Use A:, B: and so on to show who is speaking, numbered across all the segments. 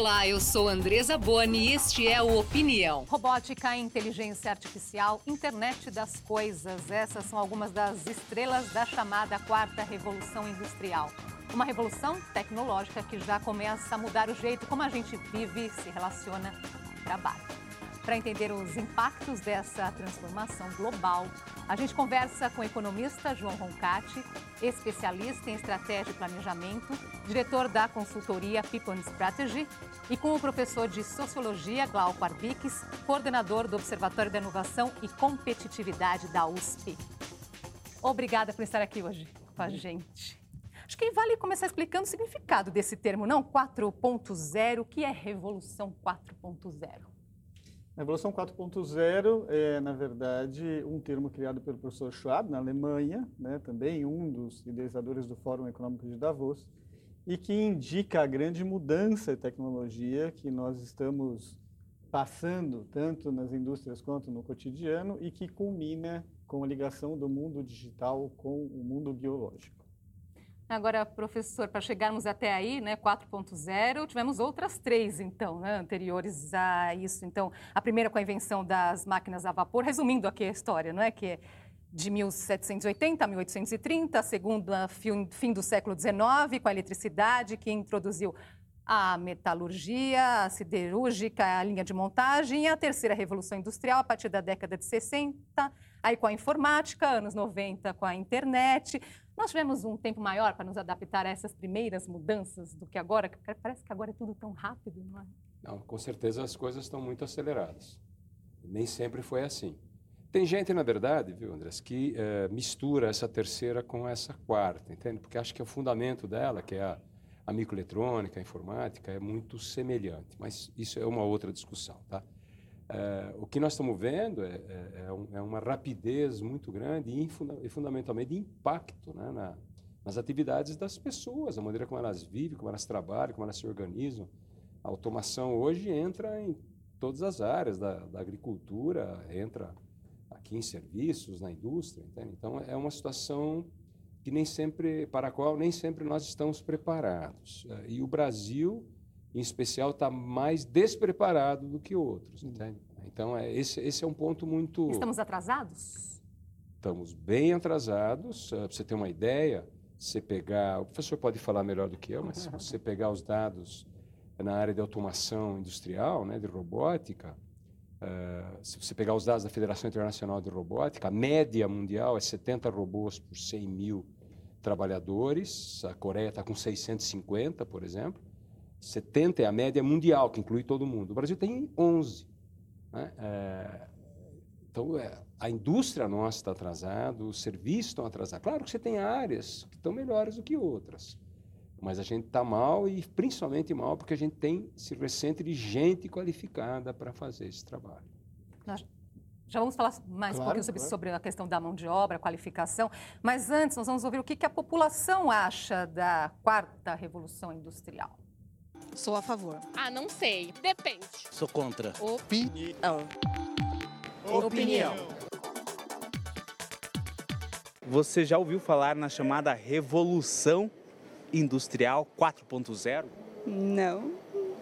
A: Olá, eu sou Andresa Boni e este é o Opinião.
B: Robótica, inteligência artificial, internet das coisas. Essas são algumas das estrelas da chamada quarta revolução industrial. Uma revolução tecnológica que já começa a mudar o jeito como a gente vive, se relaciona trabalha. Para entender os impactos dessa transformação global, a gente conversa com o economista João Roncati, especialista em estratégia e planejamento, diretor da consultoria People and Strategy, e com o professor de sociologia Glauco Arbiques, coordenador do Observatório da Inovação e Competitividade da USP. Obrigada por estar aqui hoje com a gente. Acho que vale começar explicando o significado desse termo, não? 4.0, o que é Revolução 4.0?
C: A Revolução 4.0 é, na verdade, um termo criado pelo professor Schwab, na Alemanha, né, também um dos idealizadores do Fórum Econômico de Davos, e que indica a grande mudança de tecnologia que nós estamos passando, tanto nas indústrias quanto no cotidiano, e que culmina com a ligação do mundo digital com o mundo biológico.
B: Agora, professor, para chegarmos até aí, né, 4.0, tivemos outras três, então, né, anteriores a isso. Então, a primeira com a invenção das máquinas a vapor, resumindo aqui a história, não é que é de 1780 a 1830, a segunda, fim do século XIX, com a eletricidade, que introduziu a metalurgia, a siderúrgica, a linha de montagem, e a terceira revolução industrial, a partir da década de 60, aí com a informática, anos 90 com a internet, nós tivemos um tempo maior para nos adaptar a essas primeiras mudanças do que agora, parece que agora é tudo tão rápido, não é?
D: Não, com certeza as coisas estão muito aceleradas. Nem sempre foi assim. Tem gente, na verdade, viu, Andrés, que é, mistura essa terceira com essa quarta, entende? Porque acho que o fundamento dela, que é a, a microeletrônica, a informática, é muito semelhante. Mas isso é uma outra discussão, tá? É, o que nós estamos vendo é, é, é, é, uma rapidez muito grande e, funda e fundamentalmente impacto né, na, nas atividades das pessoas, a maneira como elas vivem, como elas trabalham, como elas se organizam. A automação hoje entra em todas as áreas da, da agricultura, entra aqui em serviços, na indústria. Entende? Então, é uma situação que nem sempre, para a qual nem sempre nós estamos preparados. É, e o Brasil em especial, está mais despreparado do que outros, entende? Então, é, esse, esse é um ponto muito...
B: Estamos atrasados?
D: Estamos bem atrasados. Uh, Para você ter uma ideia, você pegar... O professor pode falar melhor do que eu, mas se você pegar os dados na área de automação industrial, né, de robótica, uh, se você pegar os dados da Federação Internacional de Robótica, a média mundial é 70 robôs por 100 mil trabalhadores. A Coreia está com 650, por exemplo. 70 é a média mundial, que inclui todo mundo. O Brasil tem 11. Né? É, então, é, a indústria nossa está atrasada, os serviços estão atrasados. Claro que você tem áreas que estão melhores do que outras, mas a gente está mal e principalmente mal porque a gente tem se recente de gente qualificada para fazer esse trabalho.
B: Já vamos falar mais claro, um pouquinho sobre, claro. sobre, a questão da mão de obra, qualificação, mas antes nós vamos ouvir o que, que a população acha da quarta revolução industrial.
E: Sou a favor.
F: Ah, não sei. Depende.
G: Sou contra.
E: Opinião.
F: Opinião.
G: Você já ouviu falar na chamada Revolução Industrial 4.0?
E: Não.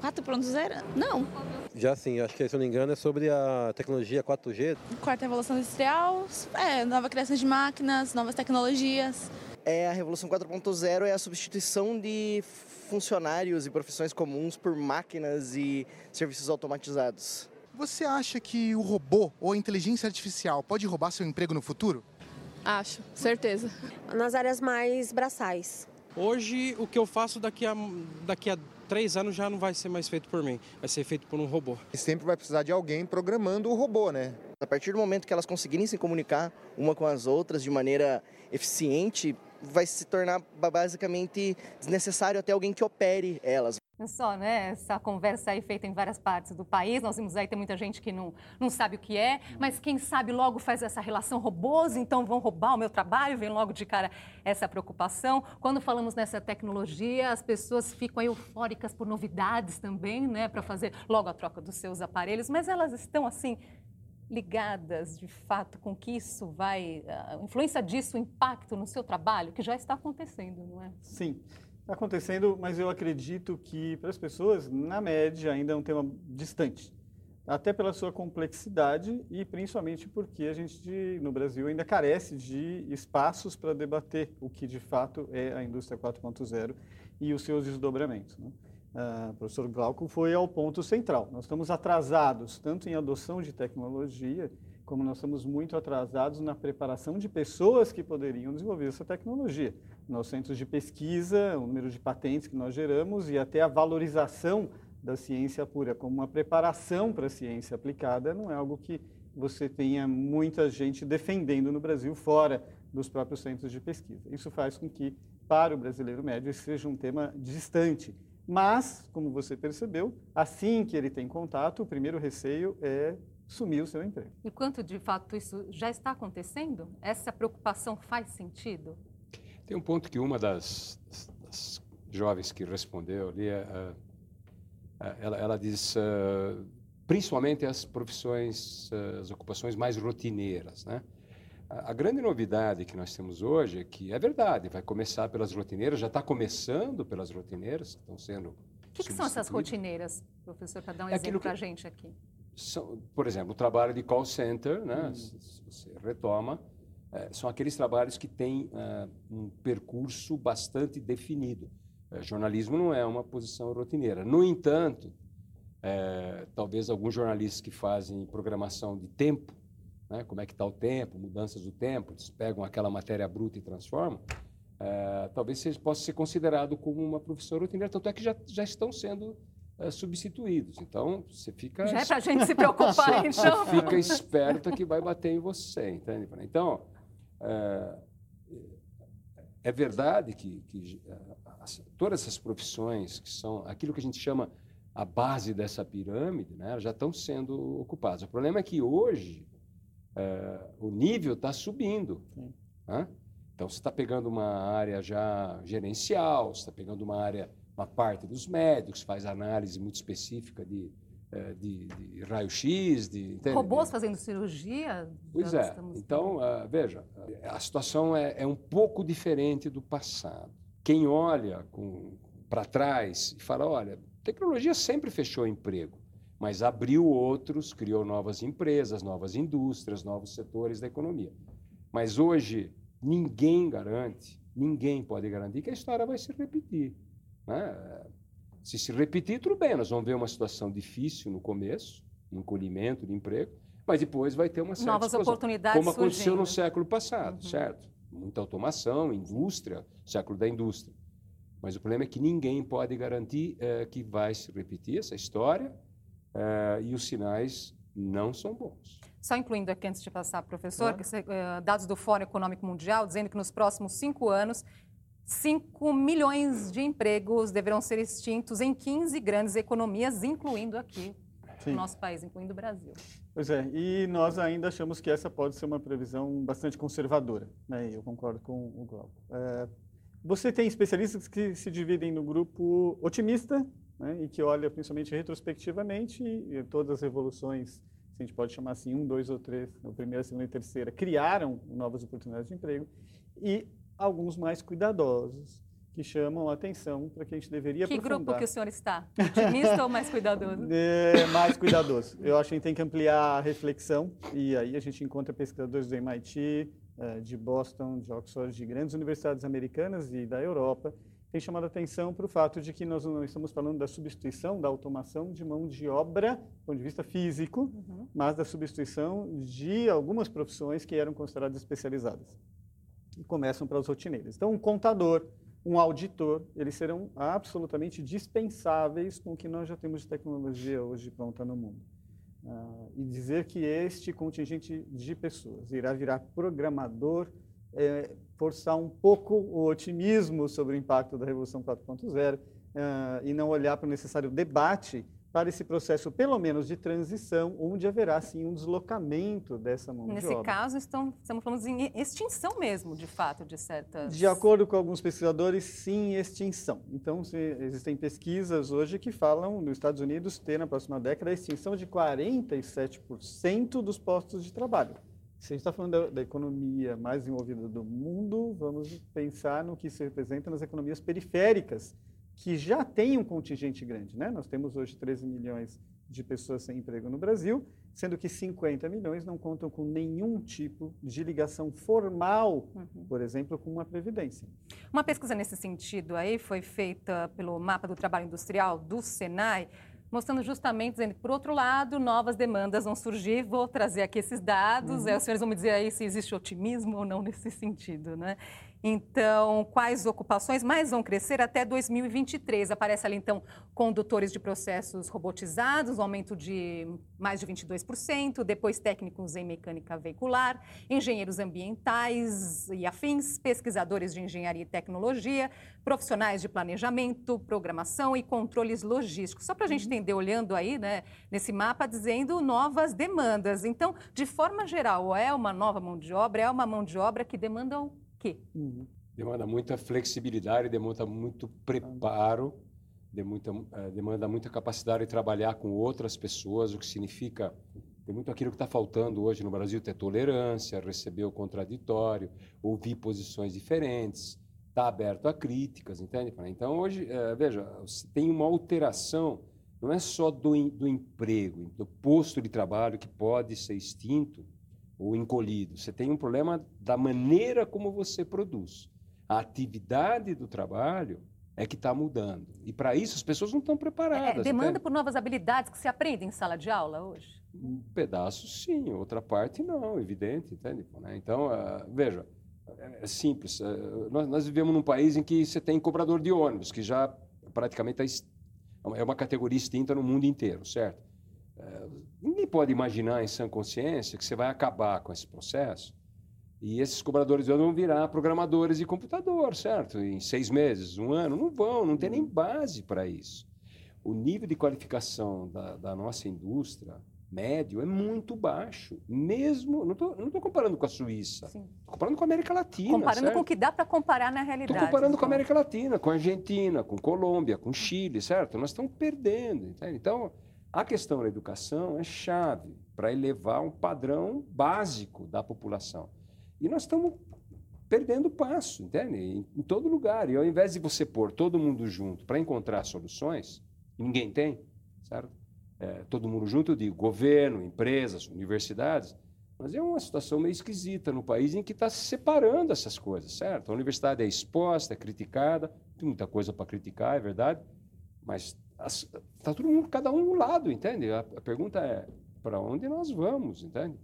E: 4.0? Não.
H: Já sim, acho que se eu não me engano é sobre a tecnologia 4G.
I: Quarta Revolução Industrial, é, nova criação de máquinas, novas tecnologias.
J: É, a Revolução 4.0 é a substituição de funcionários e profissões comuns por máquinas e serviços automatizados.
K: Você acha que o robô ou a inteligência artificial pode roubar seu emprego no futuro?
I: Acho, certeza.
L: Nas áreas mais braçais.
M: Hoje, o que eu faço daqui a, daqui a três anos já não vai ser mais feito por mim, vai ser feito por um robô.
N: E sempre vai precisar de alguém programando o robô, né?
J: A partir do momento que elas conseguirem se comunicar uma com as outras de maneira eficiente, vai se tornar basicamente desnecessário até alguém que opere elas.
B: Só, né? Essa conversa aí feita em várias partes do país. Nós vimos aí, tem muita gente que não, não sabe o que é, mas quem sabe logo faz essa relação robôs, então vão roubar o meu trabalho, vem logo de cara essa preocupação. Quando falamos nessa tecnologia, as pessoas ficam eufóricas por novidades também, né? Para fazer logo a troca dos seus aparelhos, mas elas estão assim ligadas de fato com que isso vai, a influência disso, o impacto no seu trabalho, que já está acontecendo, não é?
C: Sim. Está acontecendo, mas eu acredito que para as pessoas, na média, ainda é um tema distante. Até pela sua complexidade e principalmente porque a gente, no Brasil, ainda carece de espaços para debater o que de fato é a indústria 4.0 e os seus desdobramentos. Né? O professor Glauco foi ao ponto central. Nós estamos atrasados tanto em adoção de tecnologia como nós estamos muito atrasados na preparação de pessoas que poderiam desenvolver essa tecnologia. Nos centros de pesquisa, o número de patentes que nós geramos e até a valorização da ciência pura como uma preparação para a ciência aplicada não é algo que você tenha muita gente defendendo no Brasil fora dos próprios centros de pesquisa. Isso faz com que, para o brasileiro médio, esse seja um tema distante. Mas, como você percebeu, assim que ele tem contato, o primeiro receio é sumir o seu emprego.
B: E quanto de fato isso já está acontecendo? Essa preocupação faz sentido?
D: Tem um ponto que uma das, das jovens que respondeu ali, uh, ela, ela, diz, uh, principalmente as profissões, uh, as ocupações mais rotineiras, né? A, a grande novidade que nós temos hoje é que, é verdade, vai começar pelas rotineiras, já está começando pelas rotineiras, que estão sendo
B: O que, que são essas rotineiras, professor, para dar um
D: é
B: exemplo para a gente aqui?
D: são, por exemplo, o trabalho de call center, né, hum. se você retoma, é, são aqueles trabalhos que têm é, um percurso bastante definido. É, jornalismo não é uma posição rotineira. No entanto, é, talvez alguns jornalistas que fazem programação de tempo, né, como é que está o tempo, mudanças do tempo, eles pegam aquela matéria bruta e transformam, é, talvez seja, possa ser considerado como uma profissão rotineira. Tanto é que já, já estão sendo é, substituídos. Então, você fica...
B: Já é para a gente se preocupar,
D: então. Você fica esperto que vai bater em você, entende? Então, é, é verdade que, que as, todas essas profissões que são aquilo que a gente chama a base dessa pirâmide, né, já estão sendo ocupadas. O problema é que hoje é, o nível está subindo. Né? Então, você está pegando uma área já gerencial, você está pegando uma área uma parte dos médicos, faz análise muito específica de, eh, de, de raio-x. De,
B: entende? Robôs fazendo cirurgia?
D: Pois é. Então, uh, veja, a situação é, é, um pouco diferente do passado. Quem olha para trás e fala, olha, tecnologia sempre fechou emprego, mas abriu outros, criou novas empresas, novas indústrias, novos setores da economia. Mas hoje, ninguém garante, ninguém pode garantir que a história vai se repetir. Né? Se se repetir, tudo bem, nós vamos ver uma situação difícil no começo, um encolhimento de emprego, mas depois vai ter uma certa
B: Novas explosão, oportunidades
D: Como aconteceu
B: surgindo.
D: no século passado, uhum. certo? Muita automação, indústria, século da indústria. Mas o problema é que ninguém pode garantir é, que vai se repetir essa história é, e os sinais não são bons.
B: Só incluindo aqui, antes de passar, professor, que, uh, dados do Fórum Econômico Mundial dizendo que nos próximos cinco anos 5 milhões de empregos deverão ser extintos em 15 grandes economias, incluindo aqui Sim. o nosso país, incluindo o Brasil.
C: Pois é, e nós ainda achamos que essa pode ser uma previsão bastante conservadora, né? eu concordo com o Glauco. É, você tem especialistas que se dividem no grupo otimista, né? e que olha principalmente retrospectivamente, e todas as revoluções, se a gente pode chamar assim, um, dois ou três, a primeira, a segunda e terceira, criaram novas oportunidades de emprego, e alguns mais cuidadosos, que chamam a atenção para que a gente deveria
B: que
C: aprofundar.
B: Que grupo que o senhor está? Otimista ou mais cuidadoso?
C: É, mais cuidadoso. Eu acho que a gente tem que ampliar a reflexão e aí a gente encontra pesquisadores do MIT, eh, de Boston, de Oxford, de grandes universidades americanas e da Europa, tem chamado a atenção para o fato de que nós não estamos falando da substituição, da automação de mão de obra, do ponto de vista físico, uhum. mas da substituição de algumas profissões que eram consideradas especializadas e começam para os rotineiros. Então, um contador, um auditor, eles serão absolutamente dispensáveis com o que nós já temos de tecnologia hoje pronta no mundo. Uh, e dizer que este contingente de pessoas irá virar programador, é, forçar um pouco o otimismo sobre o impacto da Revolução 4.0 uh, e não olhar para o necessário debate para esse processo, pelo menos de transição, onde haverá sim um deslocamento dessa mão
B: Nesse
C: de obra.
B: Nesse caso, estão, estamos falando em extinção mesmo, de fato, de certas...
C: De acordo com alguns pesquisadores, sim, extinção. Então, se, existem pesquisas hoje que falam, nos Estados Unidos, ter na próxima década a extinção de 47% dos postos de trabalho. Se a gente está falando da, da, economia mais desenvolvida do mundo, vamos pensar no que se representa nas economias periféricas, que já têm um contingente grande. Né? Nós temos hoje 13 milhões de pessoas sem emprego no Brasil, sendo que 50 milhões não contam com nenhum tipo de ligação formal, uhum. por exemplo, com uma previdência.
B: Uma pesquisa nesse sentido aí foi feita pelo Mapa do Trabalho Industrial do Senai, mostrando justamente, dizendo que, por outro lado, novas demandas vão surgir. Vou trazer aqui esses dados, uhum. é, os senhores vão me dizer aí se existe otimismo ou não nesse sentido, né? Então, quais ocupações mais vão crescer até 2023? Aparece ali, então, condutores de processos robotizados, um aumento de mais de 22%, depois técnicos em mecânica veicular, engenheiros ambientais e afins, pesquisadores de engenharia e tecnologia, profissionais de planejamento, programação e controles logísticos. Só para a gente uhum. Entender, olhando aí, né, nesse mapa, dizendo novas demandas. Então, de forma geral, é uma nova mão de obra, é uma mão de obra que demanda o quê?
D: Uhum. Demanda muita flexibilidade, demanda muito preparo, demanda, uh, demanda muita capacidade de trabalhar com outras pessoas, o que significa tem muito aquilo que está faltando hoje no Brasil, ter tolerância, receber o contraditório, ouvir posições diferentes, estar tá aberto a críticas, entende? Então, hoje, uh, veja, tem uma alteração, não é só do, do emprego, do posto de trabalho que pode ser extinto, ou encolhido. Você tem um problema da maneira como você produz. A atividade do trabalho é que está mudando. E para isso as pessoas não estão preparadas.
B: É, demanda entende? por novas habilidades que se aprende em sala de aula hoje?
D: Um pedaço sim, outra parte não, evidente, entende? Né? Então, uh, veja, é, é simples. Uh, nós, vivemos num país em que você tem cobrador de ônibus, que já praticamente é uma categoria extinta no mundo inteiro, certo? ninguém pode imaginar em sã consciência que você vai acabar com esse processo e esses cobradores de vão virar programadores de computador, certo? Em seis meses, um ano. Não vão, não tem nem base para isso. O nível de qualificação da, da nossa indústria médio é muito baixo. Mesmo, não estou comparando com a Suíça, estou comparando com a América Latina.
B: Comparando
D: certo?
B: com o que dá para comparar na realidade.
D: Estou comparando
B: então.
D: com a América Latina, com a Argentina, com Colômbia, com Chile, certo? Nós estamos perdendo. Entende? Então, a questão da educação é chave para elevar um padrão básico da população. E nós estamos perdendo passo, entende? Em, em todo lugar. E ao invés de você pôr todo mundo junto para encontrar soluções, ninguém tem, certo? É, todo mundo junto, eu digo, governo, empresas, universidades, mas é uma situação meio esquisita no país em que está se separando essas coisas, certo? A universidade é exposta, é criticada, tem muita coisa para criticar, é verdade, mas Está todo mundo, cada um no lado, entende? A, a pergunta é, para onde nós vamos, entende?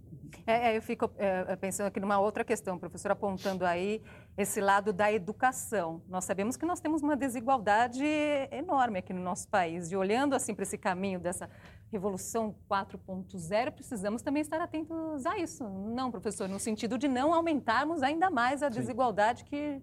B: É, é eu fico é, pensando aqui numa outra questão, professor, apontando aí esse lado da educação. Nós sabemos que nós temos uma desigualdade enorme aqui no nosso país. E olhando assim para esse caminho dessa revolução 4.0, precisamos também estar atentos a isso. Não, professor, no sentido de não aumentarmos ainda mais a desigualdade que,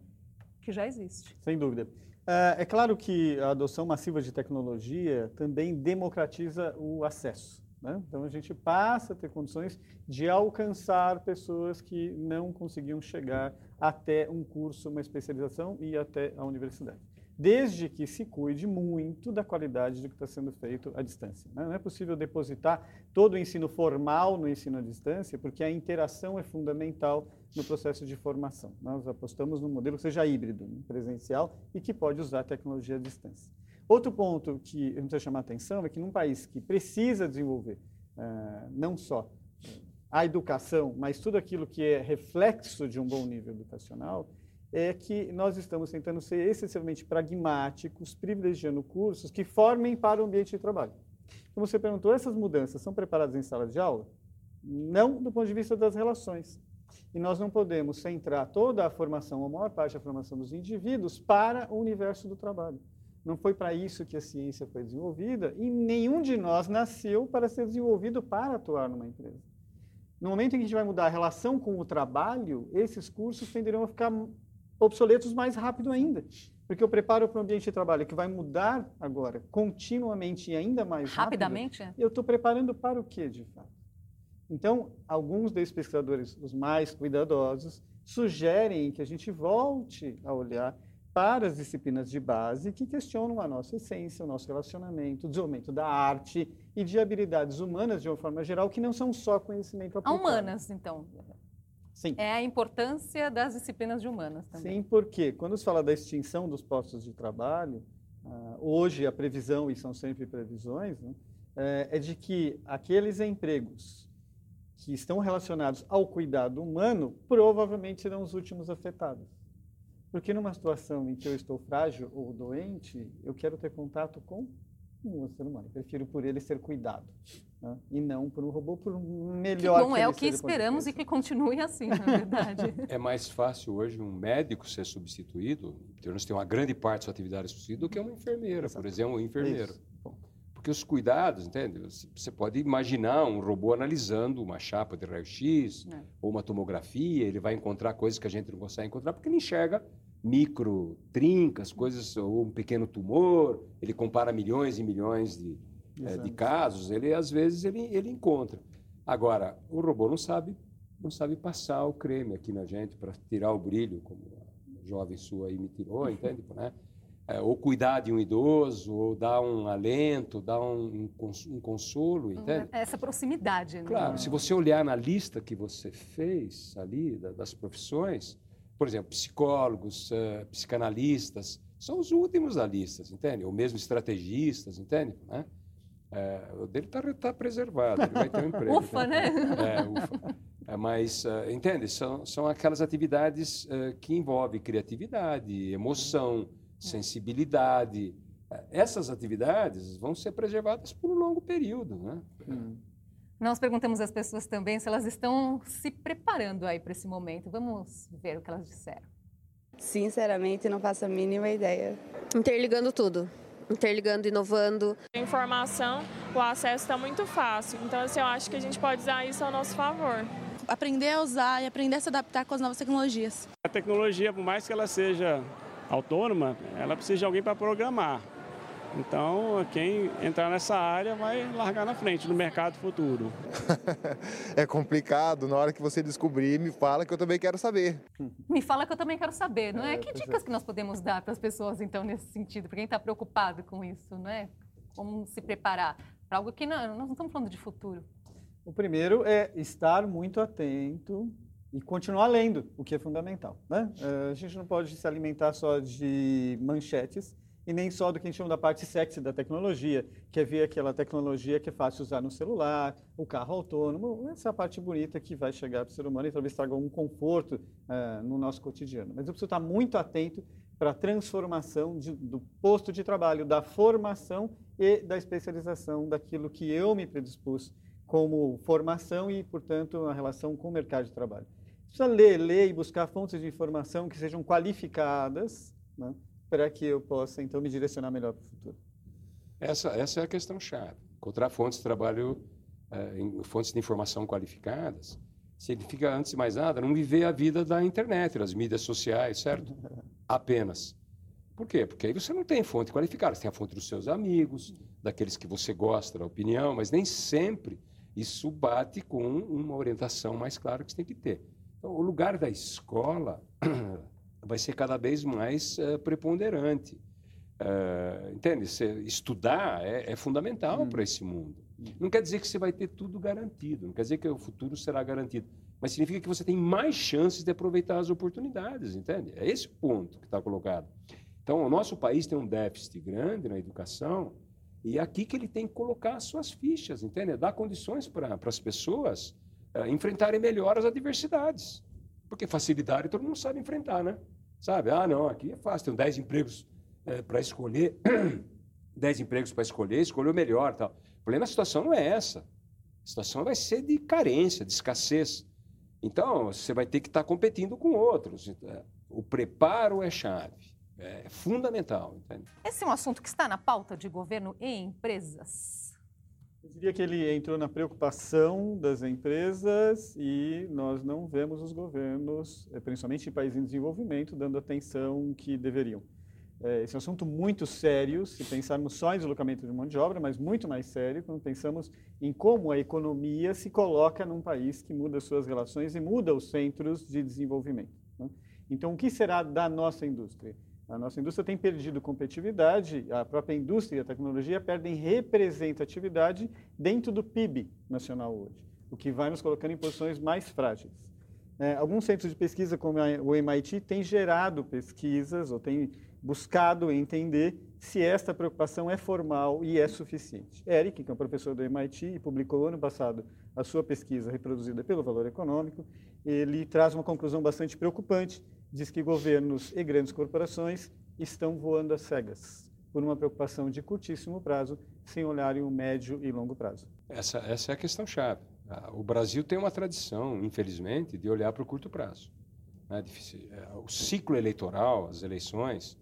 B: que já existe.
C: Sem dúvida. É, é claro que a adoção massiva de tecnologia também democratiza o acesso. Né? Então, a gente passa a ter condições de alcançar pessoas que não conseguiam chegar até um curso, uma especialização e até a universidade desde que se cuide muito da qualidade do que está sendo feito à distância. Né? Não é possível depositar todo o ensino formal no ensino à distância, porque a interação é fundamental no processo de formação. Nós apostamos num modelo que seja híbrido, né? presencial e que pode usar tecnologia à distância. Outro ponto que eu preciso chamar a atenção é que num país que precisa desenvolver uh, não só a educação, mas tudo aquilo que é reflexo de um bom nível educacional, é que nós estamos tentando ser excessivamente pragmáticos, privilegiando cursos que formem para o ambiente de trabalho. Como você perguntou, essas mudanças são preparadas em sala de aula? Não do ponto de vista das relações. E nós não podemos centrar toda a formação, a maior parte da formação dos indivíduos, para o universo do trabalho. Não foi para isso que a ciência foi desenvolvida e nenhum de nós nasceu para ser desenvolvido para atuar numa empresa. No momento em que a gente vai mudar a relação com o trabalho, esses cursos tenderão a ficar obsoletos mais rápido ainda. Porque eu preparo para um ambiente de trabalho que vai mudar agora, continuamente e ainda mais
B: Rapidamente?
C: rápido. Eu estou preparando para o quê, de fato? Então, alguns desses pesquisadores, os mais cuidadosos, sugerem que a gente volte a olhar para as disciplinas de base que questionam a nossa essência, o nosso relacionamento, o desenvolvimento da arte e de habilidades humanas de uma forma geral, que não são só conhecimento aplicado.
B: Humanas, então.
C: Sim.
B: É a importância das disciplinas de humanas também.
C: Sim, porque quando se fala da extinção dos postos de trabalho, uh, hoje a previsão, e são sempre previsões, né, é, é de que aqueles empregos que estão relacionados ao cuidado humano provavelmente serão os últimos afetados. Porque numa situação em que eu estou frágil ou doente, eu quero ter contato com um ser humano. Eu prefiro por ele ser cuidado. Né? E não por um robô, por um melhor
B: que bom, que é o que esperamos e que continue assim, na verdade.
D: é mais fácil hoje um médico ser substituído, em termos de uma grande parte da sua atividade substituída, do que uma enfermeira, Exato. por exemplo, um enfermeiro. Porque os cuidados, entende? Você pode imaginar um robô analisando uma chapa de raio-x é. ou uma tomografia, ele vai encontrar coisas que a gente não consegue encontrar porque ele enxerga micro trincas, coisas, ou um pequeno tumor, ele compara milhões e milhões de, é, de casos, ele às vezes ele, ele encontra. Agora, o robô não sabe, não sabe passar o creme aqui na gente para tirar o brilho, como a jovem sua aí me tirou, entende? Né? É, ou cuidar de um idoso, ou dar um alento, dar um, um consolo, uhum. entende?
B: Essa proximidade. Né?
D: Claro, se você olhar na lista que você fez ali, das profissões, por exemplo, psicólogos, uh, psicanalistas, são os últimos da lista, entende? Ou mesmo estrategistas, entende? Né? É, o dele está tá preservado, ele vai ter um emprego.
B: ufa, né?
D: É, ufa. É, mas, uh, entende? São, são aquelas atividades uh, que envolvem criatividade, emoção, sensibilidade. Essas atividades vão ser preservadas por um longo período, né? Hum.
B: Nós perguntamos às pessoas também se elas estão se preparando aí para esse momento. Vamos ver o que elas disseram.
O: Sinceramente, não faço a mínima ideia.
L: Interligando tudo. Interligando, inovando.
P: A informação, o acesso está muito fácil. Então, assim, eu acho que a gente pode usar isso ao nosso favor.
I: Aprender a usar e aprender a se adaptar com as novas tecnologias.
Q: A tecnologia, por mais que ela seja autônoma, ela precisa de alguém para programar. Então, quem entrar nessa área vai largar na frente no mercado futuro.
N: é complicado, na hora que você descobrir, me fala que eu também quero saber.
B: Me fala que eu também quero saber, não é? é que dicas que nós podemos dar para as pessoas, então, nesse sentido, para quem está preocupado com isso, não é? Como se preparar para algo que não, nós não estamos falando de futuro.
C: O primeiro é estar muito atento e continuar lendo, o que é fundamental. Né? Eh, a gente não pode se alimentar só de manchetes, e nem só do que a gente chama da parte sexy da tecnologia, que é ver aquela tecnologia que é fácil usar no celular, o carro autônomo, essa parte bonita que vai chegar para o ser humano e talvez traga um conforto uh, no nosso cotidiano. Mas eu preciso estar muito atento para a transformação de, do posto de trabalho, da formação e da especialização daquilo que eu me predispus como formação e, portanto, a relação com o mercado de trabalho. Precisa ler, ler e buscar fontes de informação que sejam qualificadas, né? Para que eu possa, então, me direcionar melhor para o futuro?
D: Essa, essa é a questão chave. Encontrar fontes de trabalho, eh, fontes de informação qualificadas, significa, antes de mais nada, não viver a vida da internet, das mídias sociais, certo? Apenas. Por quê? Porque aí você não tem fonte qualificada, você tem a fonte dos seus amigos, daqueles que você gosta da opinião, mas nem sempre isso bate com uma orientação mais clara que você tem que ter. Então, o lugar da escola vai ser cada vez mais uh, preponderante. Uh, entende? estudar é, é fundamental hum. para esse mundo. Hum. Não quer dizer que você vai ter tudo garantido, não quer dizer que o futuro será garantido, mas significa que você tem mais chances de aproveitar as oportunidades, entende? É esse o ponto que está colocado. Então, o nosso país tem um déficit grande na educação e é aqui que ele tem que colocar as suas fichas, entende? Dar condições para as pessoas uh, enfrentarem melhor as adversidades. Porque facilidade todo mundo sabe enfrentar, né? Sabe? Ah, não, aqui é fácil, tem 10 empregos é, para escolher, 10 empregos para escolher, escolher o melhor tal. O problema da situação não é essa. A situação vai ser de carência, de escassez. Então, você vai ter que estar competindo com outros. É, o preparo é chave, é fundamental. Entende?
B: Esse é um assunto que está na pauta de governo e empresas.
C: Diria que ele entrou na preocupação das empresas e nós não vemos os governos, eh, principalmente em países em desenvolvimento, dando atenção que deveriam. É, esse é um assunto muito sério, se pensarmos só em deslocamento de mão de obra, mas muito mais sério quando pensamos em como a economia se coloca num país que muda suas relações e muda os centros de desenvolvimento. Né? Então, o que será da nossa indústria? A nossa indústria tem perdido competitividade, a própria indústria e a tecnologia perdem representatividade dentro do PIB nacional hoje, o que vai nos colocando em posições mais frágeis. É, alguns centros de pesquisa, como o MIT, têm gerado pesquisas ou têm buscado entender se esta preocupação é formal e é suficiente. Eric, que é um professor do MIT e publicou ano passado a sua pesquisa reproduzida pelo Valor Econômico, ele traz uma conclusão bastante preocupante, diz que governos e grandes corporações estão voando às cegas por uma preocupação de curtíssimo prazo, sem olharem o médio e longo prazo.
D: Essa, essa é a questão chave. Ah, o Brasil tem uma tradição, infelizmente, de olhar para o curto prazo. Né? É, o ciclo eleitoral, as eleições,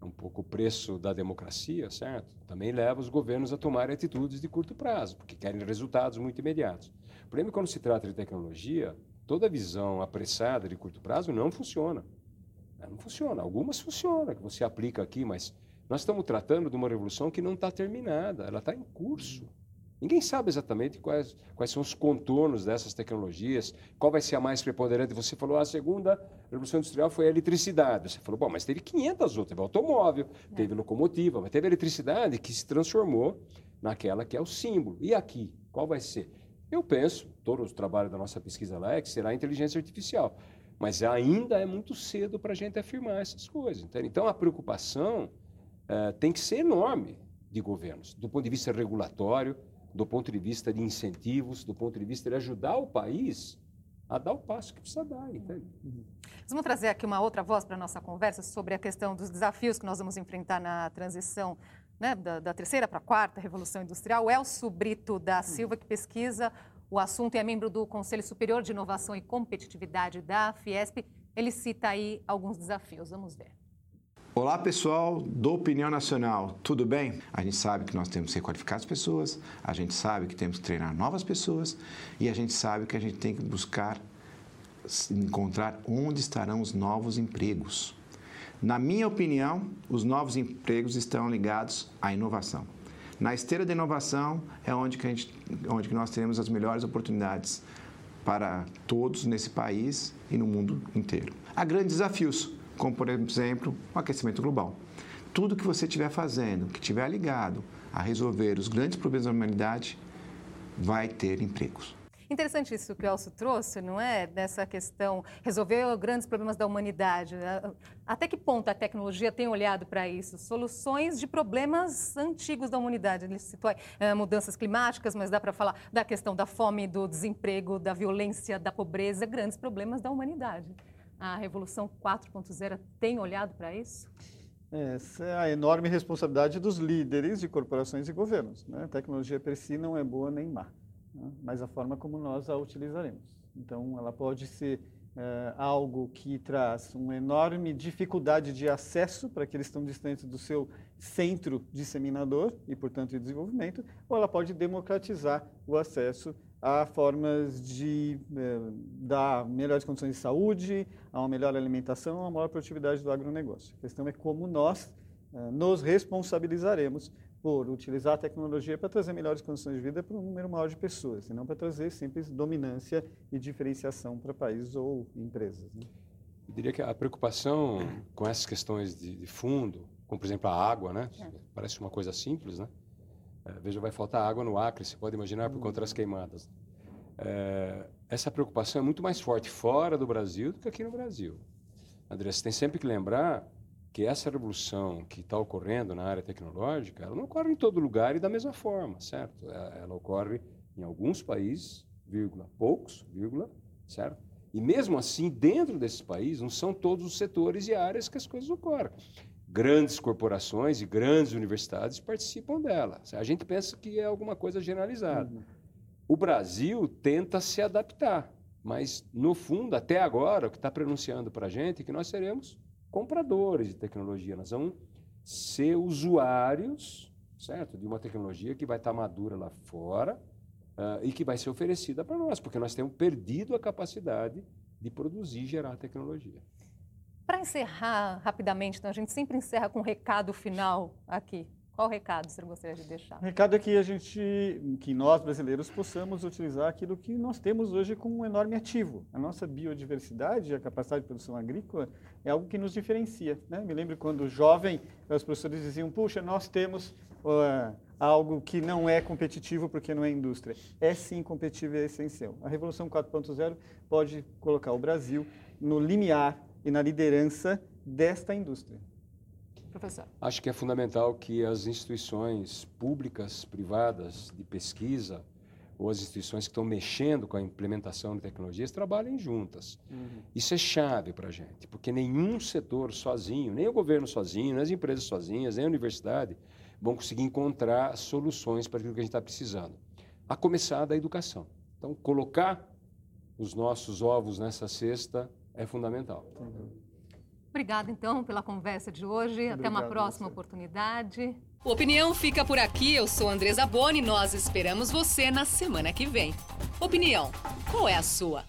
D: é um pouco o preço da democracia, certo? Também leva os governos a tomarem atitudes de curto prazo, porque querem resultados muito imediatos. O problema é quando se trata de tecnologia, toda visão apressada de curto prazo não funciona. Né? Não funciona. Algumas funcionam, que você aplica aqui, mas nós estamos tratando de uma revolução que não está terminada, ela está em curso. Ninguém sabe exatamente quais, quais são os contornos dessas tecnologias, qual vai ser a mais preponderante. Você falou, ah, a segunda revolução industrial foi a eletricidade. Você falou, bom, mas teve 500 outras. Teve automóvel, é. teve locomotiva, mas teve eletricidade que se transformou naquela que é o símbolo. E aqui, qual vai ser? Eu penso, todo o trabalho da nossa pesquisa lá é que será inteligência artificial. Mas ainda é muito cedo para a gente afirmar essas coisas. Entende? Então, a preocupação uh, tem que ser enorme de governos, do ponto de vista regulatório, do ponto de vista de incentivos, do ponto de vista de ajudar o país a dar o passo que precisa dar, entende?
B: Vamos trazer aqui uma outra voz para a nossa conversa sobre a questão dos desafios que nós vamos enfrentar na transição né, da, da, terceira para a quarta revolução industrial. O Elcio Brito da Silva, que pesquisa o assunto e é membro do Conselho Superior de Inovação e Competitividade da Fiesp, ele cita aí alguns desafios. Vamos ver.
R: Olá pessoal do Opinião Nacional, tudo bem? A gente sabe que nós temos que requalificar as pessoas, a gente sabe que temos que treinar novas pessoas e a gente sabe que a gente tem que buscar encontrar onde estarão os novos empregos. Na minha opinião, os novos empregos estão ligados à inovação. Na esteira da inovação é onde, que a gente, onde que nós teremos as melhores oportunidades para todos nesse país e no mundo inteiro. Há grandes desafios como por exemplo o aquecimento global. Tudo que você estiver fazendo, que estiver ligado a resolver os grandes problemas da humanidade, vai ter empregos.
B: Interessante isso que o Elcio trouxe, não é? Dessa questão, resolver grandes problemas da humanidade. Até que ponto a tecnologia tem olhado para isso? Soluções de problemas antigos da humanidade. Ele citou é, mudanças climáticas, mas dá para falar da questão da fome, do desemprego, da violência, da pobreza, grandes problemas da humanidade a Revolução 4.0 tem olhado para isso?
C: Essa é a enorme responsabilidade dos líderes de corporações e governos. Né? A tecnologia per si não é boa nem má, né? mas a forma como nós a utilizaremos. Então, ela pode ser é, algo que traz uma enorme dificuldade de acesso para aqueles que estão distantes do seu centro disseminador e, portanto, de desenvolvimento, ou ela pode democratizar o acesso a formas de é, dar melhores condições de saúde, a uma melhor alimentação, a uma maior produtividade do agronegócio. A questão é como nós é, nos responsabilizaremos por utilizar a tecnologia para trazer melhores condições de vida para um número maior de pessoas, e não para trazer simples dominância e diferenciação para países ou empresas. Né?
D: Eu diria que a preocupação com essas questões de, de fundo, como por exemplo a água, né? É. Parece uma coisa simples, né? É, veja, vai faltar água no Acre, você pode imaginar, por conta das queimadas. É, essa preocupação é muito mais forte fora do Brasil do que aqui no Brasil. André, você tem sempre que lembrar que essa revolução que está ocorrendo na área tecnológica, ela não ocorre em todo lugar e da mesma forma, certo? É, ela ocorre em alguns países, vírgula, poucos, vírgula, certo? E mesmo assim, dentro desses países, não são todos os setores e áreas que as coisas ocorrem grandes corporações e grandes universidades participam dela. A gente pensa que é alguma coisa generalizada. Uhum. O Brasil tenta se adaptar, mas, no fundo, até agora, o que está pronunciando para a gente é que nós seremos compradores de tecnologia. Nós vamos ser usuários certo? de uma tecnologia que vai estar madura lá fora uh, e que vai ser oferecida para nós, porque nós temos perdido a capacidade de produzir e gerar tecnologia.
B: Para encerrar rapidamente, então, a gente sempre encerra com um recado final aqui. Qual recado você gostaria de deixar?
C: O recado é que a gente, que nós brasileiros possamos utilizar aquilo que nós temos hoje como um enorme ativo. A nossa biodiversidade, a capacidade de produção agrícola é algo que nos diferencia. Né? Me lembro quando jovem, os professores diziam: puxa, nós temos uh, algo que não é competitivo porque não é indústria. É sim competitivo e é essencial. A Revolução 4.0 pode colocar o Brasil no limiar e na liderança desta indústria.
B: Professor.
D: Acho que é fundamental que as instituições públicas, privadas, de pesquisa, ou as instituições que estão mexendo com a implementação de tecnologias trabalhem juntas. Uhum. Isso é chave para a gente, porque nenhum setor sozinho, nem o governo sozinho, nem as empresas sozinhas, nem a universidade, vão conseguir encontrar soluções para aquilo que a gente está precisando. A começar da educação. Então, colocar os nossos ovos nessa cesta é fundamental. Uhum.
B: Obrigada, então, pela conversa de hoje. Obrigado, Até uma próxima oportunidade.
A: O Opinião fica por aqui. Eu sou Andresa Boni. Nós esperamos você na semana que vem. Opinião, qual é a sua?